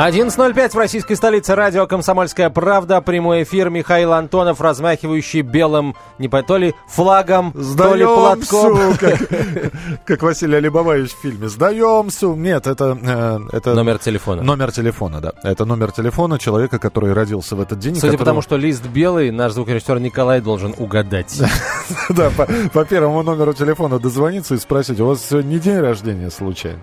11.05 в российской столице. Радио «Комсомольская правда». Прямой эфир. Михаил Антонов, размахивающий белым, не по то ли флагом, то ли платком. Как, как Василий Алибабаевич в фильме. Сдаемся. Нет, это, э, это... Номер телефона. Номер телефона, да. Это номер телефона человека, который родился в этот день. Судя которого... по тому, что лист белый, наш звукорежиссер Николай должен угадать. Да, по, по первому номеру телефона дозвониться и спросить, у вас сегодня не день рождения случайно?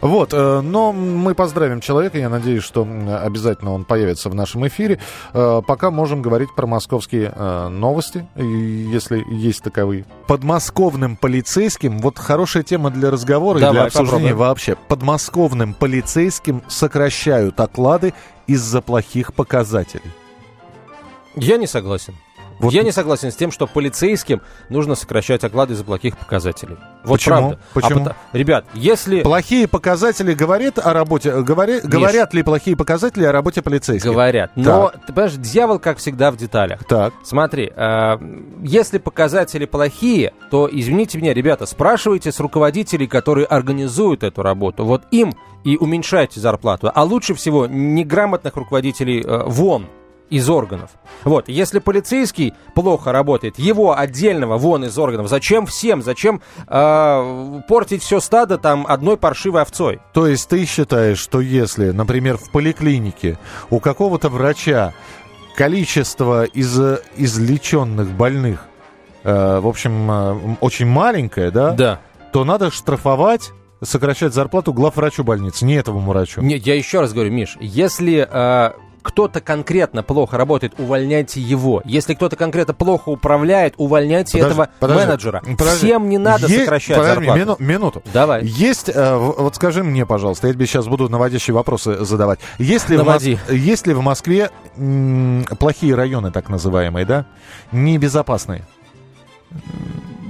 Вот, э, но мы поздравим человека, я надеюсь, что обязательно он появится в нашем эфире. Э, пока можем говорить про московские э, новости, если есть таковые. Подмосковным полицейским, вот хорошая тема для разговора Давай, и для обсуждения попробуем. вообще. Подмосковным полицейским сокращают оклады из-за плохих показателей. Я не согласен. Вот. Я не согласен с тем, что полицейским нужно сокращать оклады из-за плохих показателей. Вот Почему? правда. А Почему? А, ребят, если... Плохие показатели говорят о работе... Говори, Миш, говорят ли плохие показатели о работе полицейских? Говорят. Но, так. ты понимаешь, дьявол, как всегда, в деталях. Так. Смотри, э, если показатели плохие, то, извините меня, ребята, спрашивайте с руководителей, которые организуют эту работу. Вот им и уменьшайте зарплату. А лучше всего неграмотных руководителей э, вон из органов. Вот, если полицейский плохо работает, его отдельного вон из органов, зачем всем, зачем э, портить все стадо там одной паршивой овцой? То есть ты считаешь, что если, например, в поликлинике у какого-то врача количество из, излеченных больных, э, в общем, э, очень маленькое, да? Да. То надо штрафовать сокращать зарплату главврачу больницы, не этому врачу. Нет, я еще раз говорю, Миш, если э, кто-то конкретно плохо работает, увольняйте его. Если кто-то конкретно плохо управляет, увольняйте подожди, этого подожди, менеджера. Подожди. Всем не надо Есть, сокращать подожди, зарплату. Мину, минуту. Давай. Есть, э, вот скажи мне, пожалуйста, я тебе сейчас буду наводящие вопросы задавать. Есть ли, Наводи. в, есть ли в Москве м, плохие районы, так называемые, да, небезопасные?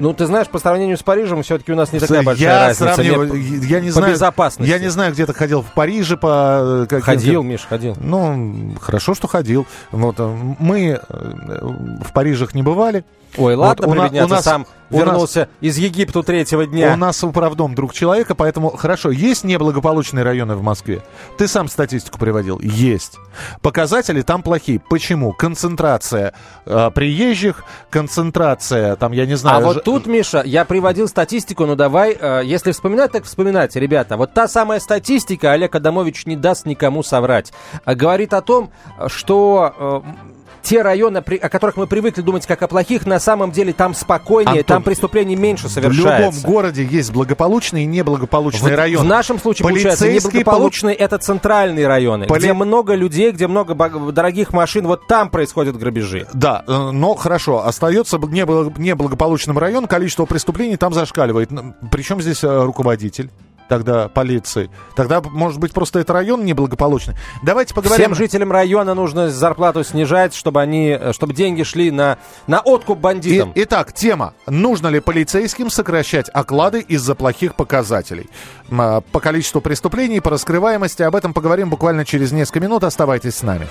Ну, ты знаешь, по сравнению с Парижем, все-таки у нас не такая большая я разница. Сравниваю, я не по знаю, безопасности. Я не знаю, где ты ходил в Париже по... Как, ходил, Миш, ходил. Ну, хорошо, что ходил. Вот, э, мы э, в Парижах не бывали. Ой, ладно, вот, у, у нас сам вернулся из Египта третьего дня. У нас управдом друг человека, поэтому хорошо, есть неблагополучные районы в Москве. Ты сам статистику приводил. Есть. Показатели там плохие. Почему? Концентрация э, приезжих, концентрация, там, я не знаю... А вот тут, Миша, я приводил статистику, ну давай, э, если вспоминать, так вспоминайте, ребята. Вот та самая статистика, Олег Адамович не даст никому соврать, э, говорит о том, что... Э, те районы, о которых мы привыкли думать как о плохих, на самом деле там спокойнее, Антон, там преступлений меньше совершается. В любом городе есть благополучные и неблагополучные в, районы. В нашем случае, получается, неблагополучные полу... это центральные районы, Поли... где много людей, где много дорогих машин, вот там происходят грабежи. Да, э, но хорошо, остается неблагополучным район, количество преступлений там зашкаливает. Причем здесь э, руководитель? Тогда полиции. Тогда, может быть, просто это район неблагополучный. Давайте поговорим. Всем жителям района нужно зарплату снижать, чтобы они, чтобы деньги шли на, на откуп бандитам. И, итак, тема. Нужно ли полицейским сокращать оклады из-за плохих показателей? А, по количеству преступлений, по раскрываемости. Об этом поговорим буквально через несколько минут. Оставайтесь с нами.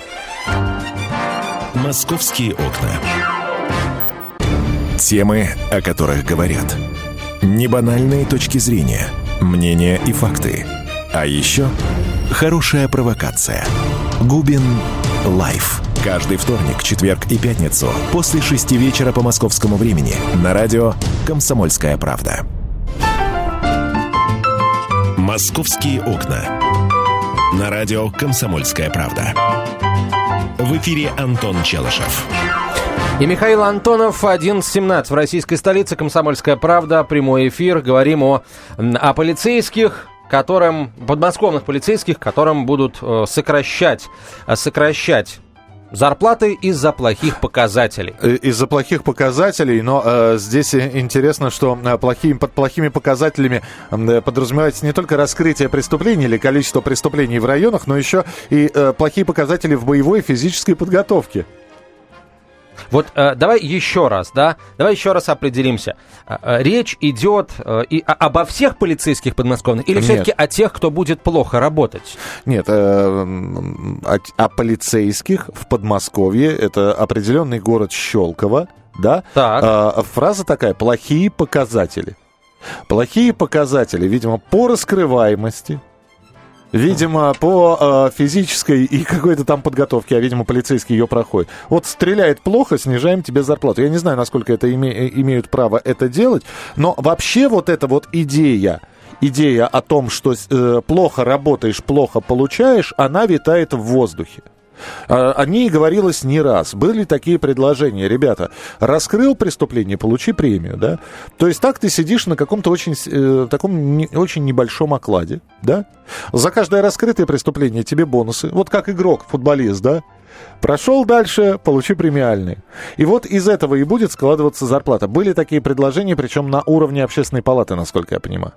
Московские окна. Темы, о которых говорят. Небанальные точки зрения – мнения и факты. А еще хорошая провокация. Губин Live. Каждый вторник, четверг и пятницу после шести вечера по московскому времени на радио «Комсомольская правда». «Московские окна». На радио «Комсомольская правда». В эфире Антон Челышев. И Михаил Антонов, 11.17 в российской столице, «Комсомольская правда», прямой эфир. Говорим о, о полицейских, которым, подмосковных полицейских, которым будут э, сокращать, э, сокращать Зарплаты из-за плохих показателей. Э, из-за плохих показателей, но э, здесь интересно, что э, плохими, под плохими показателями э, подразумевается не только раскрытие преступлений или количество преступлений в районах, но еще и э, плохие показатели в боевой физической подготовке. Вот э, давай еще раз, да, давай еще раз определимся. Э, э речь идет э, и обо всех полицейских подмосковных или все-таки о тех, кто будет плохо работать? Нет, э, о, о полицейских в Подмосковье. Это определенный город Щелково, да? Так. А, фраза такая, плохие показатели. Плохие показатели, видимо, по раскрываемости, Видимо, по э, физической и какой-то там подготовке, а, видимо, полицейский ее проходит. Вот стреляет плохо, снижаем тебе зарплату. Я не знаю, насколько это име, имеют право это делать, но вообще вот эта вот идея, идея о том, что э, плохо работаешь, плохо получаешь, она витает в воздухе. О ней говорилось не раз. Были такие предложения. Ребята, раскрыл преступление, получи премию, да? То есть так ты сидишь на каком-то очень, э, таком не, очень небольшом окладе, да? За каждое раскрытое преступление тебе бонусы. Вот как игрок, футболист, да? Прошел дальше, получи премиальные. И вот из этого и будет складываться зарплата. Были такие предложения, причем на уровне общественной палаты, насколько я понимаю.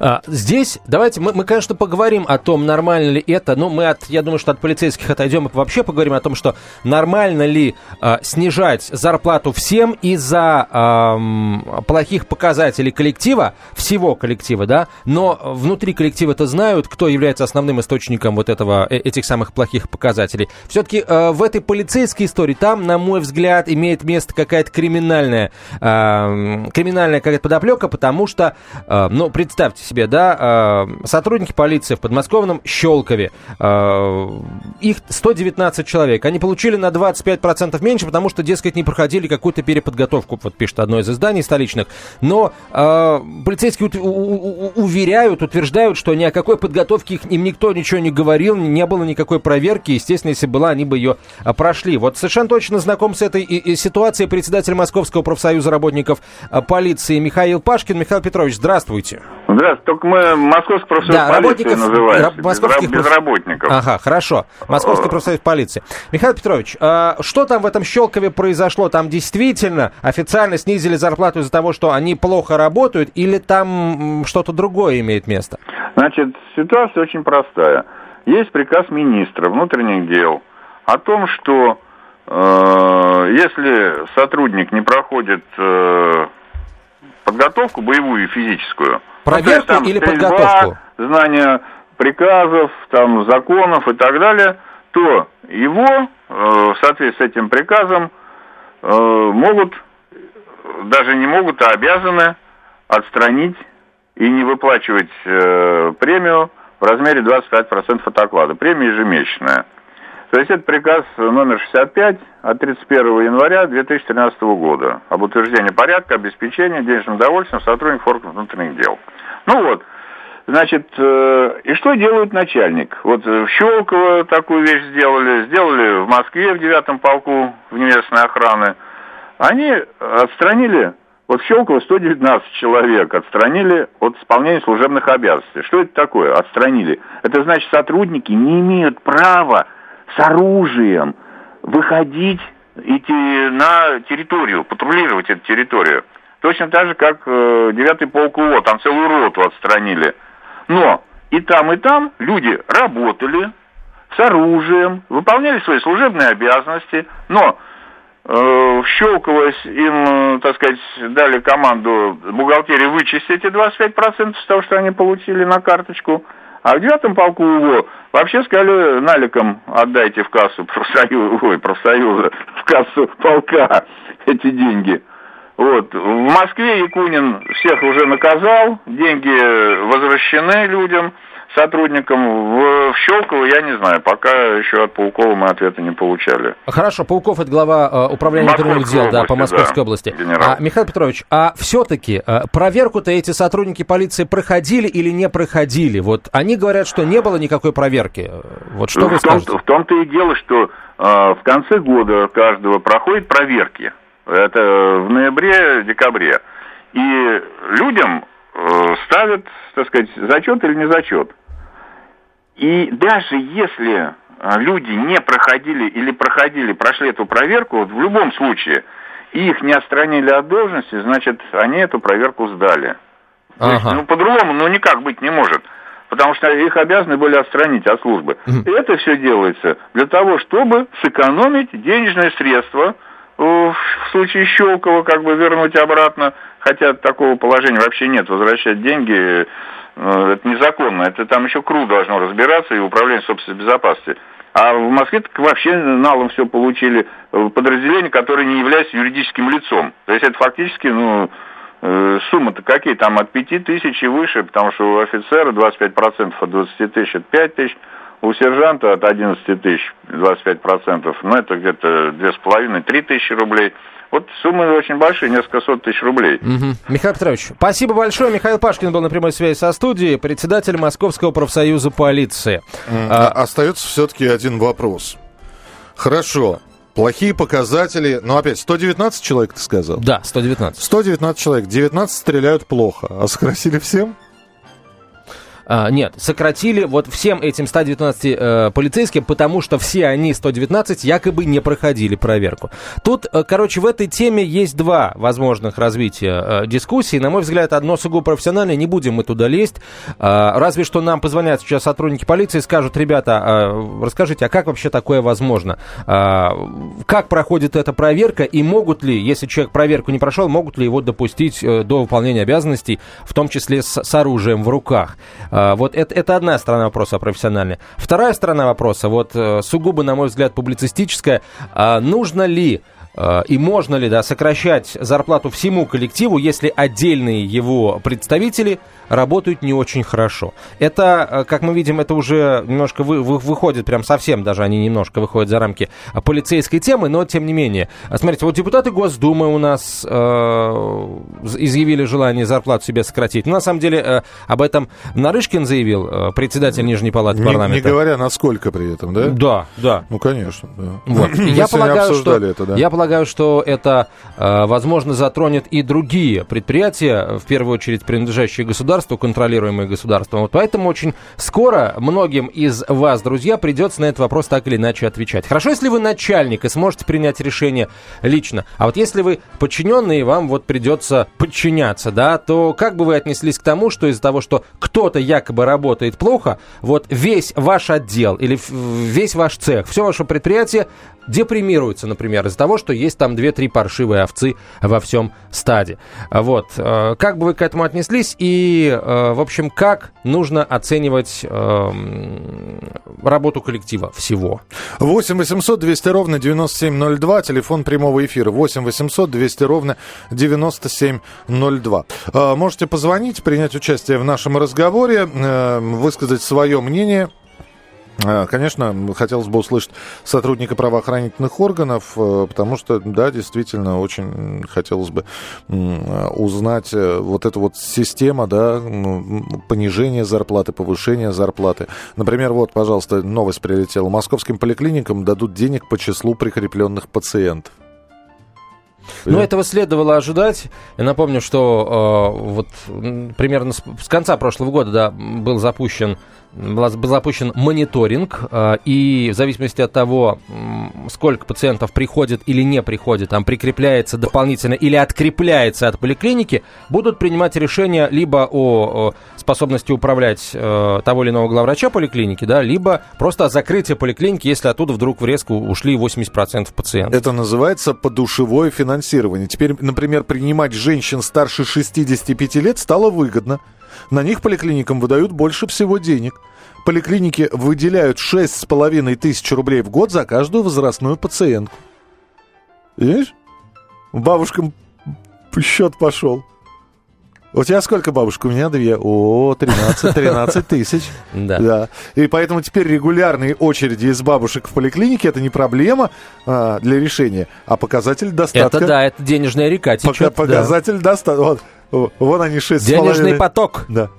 А, здесь давайте мы, мы, конечно, поговорим о том, нормально ли это. Но мы от, я думаю, что от полицейских отойдем и вообще поговорим о том, что нормально ли а, снижать зарплату всем из-за а, плохих показателей коллектива, всего коллектива, да. Но внутри коллектива это знают, кто является основным источником вот этого э, этих самых плохих показателей. Все-таки а, в этой полицейской истории там, на мой взгляд, имеет место какая-то криминальная, а, криминальная какая-то подоплека, потому что, а, ну, пред представьте себе, да, э, сотрудники полиции в подмосковном Щелкове, э, их 119 человек, они получили на 25% меньше, потому что, дескать, не проходили какую-то переподготовку, вот пишет одно из изданий столичных. Но э, полицейские уверяют, утверждают, что ни о какой подготовке им никто ничего не говорил, не было никакой проверки, естественно, если была, они бы ее прошли. Вот совершенно точно знаком с этой ситуацией председатель Московского профсоюза работников полиции Михаил Пашкин. Михаил Петрович, здравствуйте. Здравствуйте. Только мы Московский профсоюз да, полиции называем. Московских без, работников. Ага, хорошо. Московский профсоюз полиции. Михаил Петрович, а что там в этом Щелкове произошло? Там действительно официально снизили зарплату из-за того, что они плохо работают, или там что-то другое имеет место? Значит, ситуация очень простая. Есть приказ министра внутренних дел о том, что э, если сотрудник не проходит э, подготовку боевую и физическую, Проверку ну, есть, или стрельба, подготовку? Знание приказов, там, законов и так далее, то его э, в соответствии с этим приказом э, могут, даже не могут, а обязаны отстранить и не выплачивать э, премию в размере 25% от оклада. Премия ежемесячная. То есть это приказ номер 65 от 31 января 2013 года об утверждении порядка обеспечения денежным удовольствием сотрудников органов внутренних дел. Ну вот, значит, э, и что делает начальник? Вот в Щелково такую вещь сделали, сделали в Москве в девятом полку внеместной охраны. Они отстранили, вот в Щелково 119 человек отстранили от исполнения служебных обязанностей. Что это такое? Отстранили. Это значит, сотрудники не имеют права с оружием выходить, идти на территорию, патрулировать эту территорию. Точно так же, как э, 9 полк УО, там целую роту отстранили. Но и там, и там люди работали с оружием, выполняли свои служебные обязанности, но э, Щелково им, э, так сказать, дали команду бухгалтерии вычесть эти 25% с того, что они получили на карточку, а в девятом полку его вообще сказали наликом отдайте в кассу профсоюза, ой, профсоюза, в кассу полка эти деньги. Вот. В Москве Якунин всех уже наказал, деньги возвращены людям сотрудникам. В, в Щелково я не знаю, пока еще от Паукова мы ответа не получали. Хорошо, Пауков это глава э, управления внутренних дел да, по Московской да, области. А, Михаил Петрович, а все-таки э, проверку-то эти сотрудники полиции проходили или не проходили? Вот они говорят, что не было никакой проверки. Вот что в вы том, скажете? В том-то и дело, что э, в конце года каждого проходят проверки. Это в ноябре-декабре. И людям э, ставят, так сказать, зачет или не зачет. И даже если а, люди не проходили или проходили, прошли эту проверку, вот в любом случае, их не отстранили от должности, значит, они эту проверку сдали. Ага. есть, ну, по-другому, ну, никак быть не может. Потому что их обязаны были отстранить от службы. И это все делается для того, чтобы сэкономить денежные средства, в случае Щелкова как бы вернуть обратно, хотя такого положения вообще нет, возвращать деньги Э, это незаконно. Это там еще КРУ должно разбираться и Управление собственной безопасности. А в Москве так вообще налом все получили подразделения, которые не являются юридическим лицом. То есть это фактически, ну, э, суммы-то какие? Там от 5 тысяч и выше, потому что у офицера 25% от 20 тысяч это 5 тысяч, у сержанта от 11 тысяч 25%, ну это где-то 2,5-3 тысячи рублей. Вот суммы очень большие, несколько сот тысяч рублей. Угу. Михаил Петрович, спасибо большое. Михаил Пашкин был на прямой связи со студией, председатель Московского профсоюза полиции. А, остается все-таки один вопрос. Хорошо, Плохие показатели. Но опять, 119 человек, ты сказал? Да, 119. 119 человек. 19 стреляют плохо. А сократили всем? А, нет, сократили вот всем этим 119 э, полицейским, потому что все они, 119, якобы не проходили проверку. Тут, э, короче, в этой теме есть два возможных развития э, дискуссии. На мой взгляд, одно сугубо профессиональное, не будем мы туда лезть. Э, разве что нам позвонят сейчас сотрудники полиции и скажут, ребята, э, расскажите, а как вообще такое возможно? Э, как проходит эта проверка и могут ли, если человек проверку не прошел, могут ли его допустить э, до выполнения обязанностей, в том числе с, с оружием в руках? А, вот это, это одна сторона вопроса профессиональная. Вторая сторона вопроса, вот э, сугубо, на мой взгляд, публицистическая. А, нужно ли и можно ли да, сокращать зарплату всему коллективу, если отдельные его представители работают не очень хорошо. Это, э, как мы видим, это уже немножко вы, вы, выходит, прям совсем даже они немножко выходят за рамки полицейской темы, но тем не менее. Смотрите, вот депутаты Госдумы у нас э, изъявили желание зарплату себе сократить. Но на самом деле э, об этом Нарышкин заявил, э, председатель Нижней Палаты не, парламента. Не говоря, насколько при этом, да? Да, да. Ну, конечно, да. Вот. Я полагаю, что, это, да. я полагаю, что это, э, возможно, затронет и другие предприятия, в первую очередь принадлежащие государству, контролируемые государством. Вот поэтому очень скоро многим из вас, друзья, придется на этот вопрос так или иначе отвечать. Хорошо, если вы начальник и сможете принять решение лично. А вот если вы подчиненный, и вам вот придется подчиняться, да, то как бы вы отнеслись к тому, что из-за того, что кто-то якобы работает плохо, вот весь ваш отдел или весь ваш цех, все ваше предприятие депримируется, например, из-за того, что есть там 2-3 паршивые овцы во всем стаде. Вот. Э, как бы вы к этому отнеслись и, э, в общем, как нужно оценивать эм, работу коллектива всего? 8 800 200 ровно 9702, телефон прямого эфира 8 800 200 ровно 9702. Э, можете позвонить, принять участие в нашем разговоре, высказать свое мнение конечно, хотелось бы услышать сотрудника правоохранительных органов, э, потому что, да, действительно, очень хотелось бы узнать э, вот эту вот система, да, понижение зарплаты, повышение зарплаты. Например, вот, пожалуйста, новость прилетела. Московским поликлиникам дадут денег по числу прикрепленных пациентов. Ну, этого следовало ожидать. Я напомню, что э, вот примерно с, с конца прошлого года да, был запущен был запущен мониторинг, э, и в зависимости от того, сколько пациентов приходит или не приходит, там прикрепляется дополнительно или открепляется от поликлиники, будут принимать решения либо о способности управлять э, того или иного главврача поликлиники, да, либо просто о закрытии поликлиники, если оттуда вдруг в резку ушли 80% пациентов. Это называется подушевое финансирование. Теперь, например, принимать женщин старше 65 лет стало выгодно. На них поликлиникам выдают больше всего денег. Поликлиники выделяют 6,5 тысяч рублей в год за каждую возрастную пациентку. Видишь? Бабушкам счет пошел. У тебя сколько бабушек? У меня две. О, 13, 13 тысяч. Да. да. И поэтому теперь регулярные очереди из бабушек в поликлинике это не проблема а, для решения, а показатель достатка. Это да, это денежная река течет. Показатель да. достатка. Вот, вон они шесть Денежный поток. Да.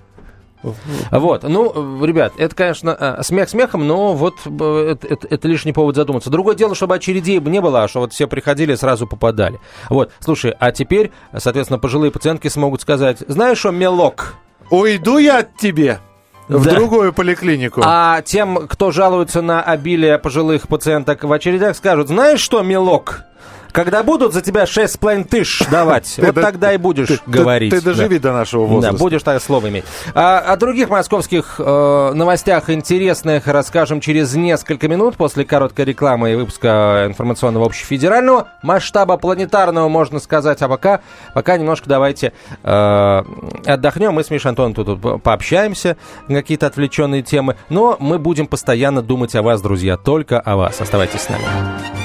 Вот, ну, ребят, это, конечно, э, смех смехом, но вот э, это, это, это лишний повод задуматься. Другое дело, чтобы очередей не было, а что вот все приходили и сразу попадали. Вот, слушай, а теперь, соответственно, пожилые пациентки смогут сказать, знаешь что, мелок? Уйду я от тебе. В да. другую поликлинику. А тем, кто жалуется на обилие пожилых пациенток в очередях, скажут, знаешь что, мелок? Когда будут за тебя 6,5 тысяч давать, вот тогда и будешь говорить. Ты доживи до нашего возраста. Да, будешь тогда слово иметь. А, о других московских э, новостях интересных расскажем через несколько минут после короткой рекламы и выпуска информационного общефедерального масштаба планетарного, можно сказать. А пока, пока немножко давайте э, отдохнем. Мы с Мишей Антоном тут пообщаемся, какие-то отвлеченные темы. Но мы будем постоянно думать о вас, друзья, только о вас. Оставайтесь с нами.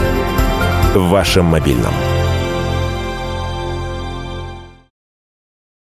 в вашем мобильном.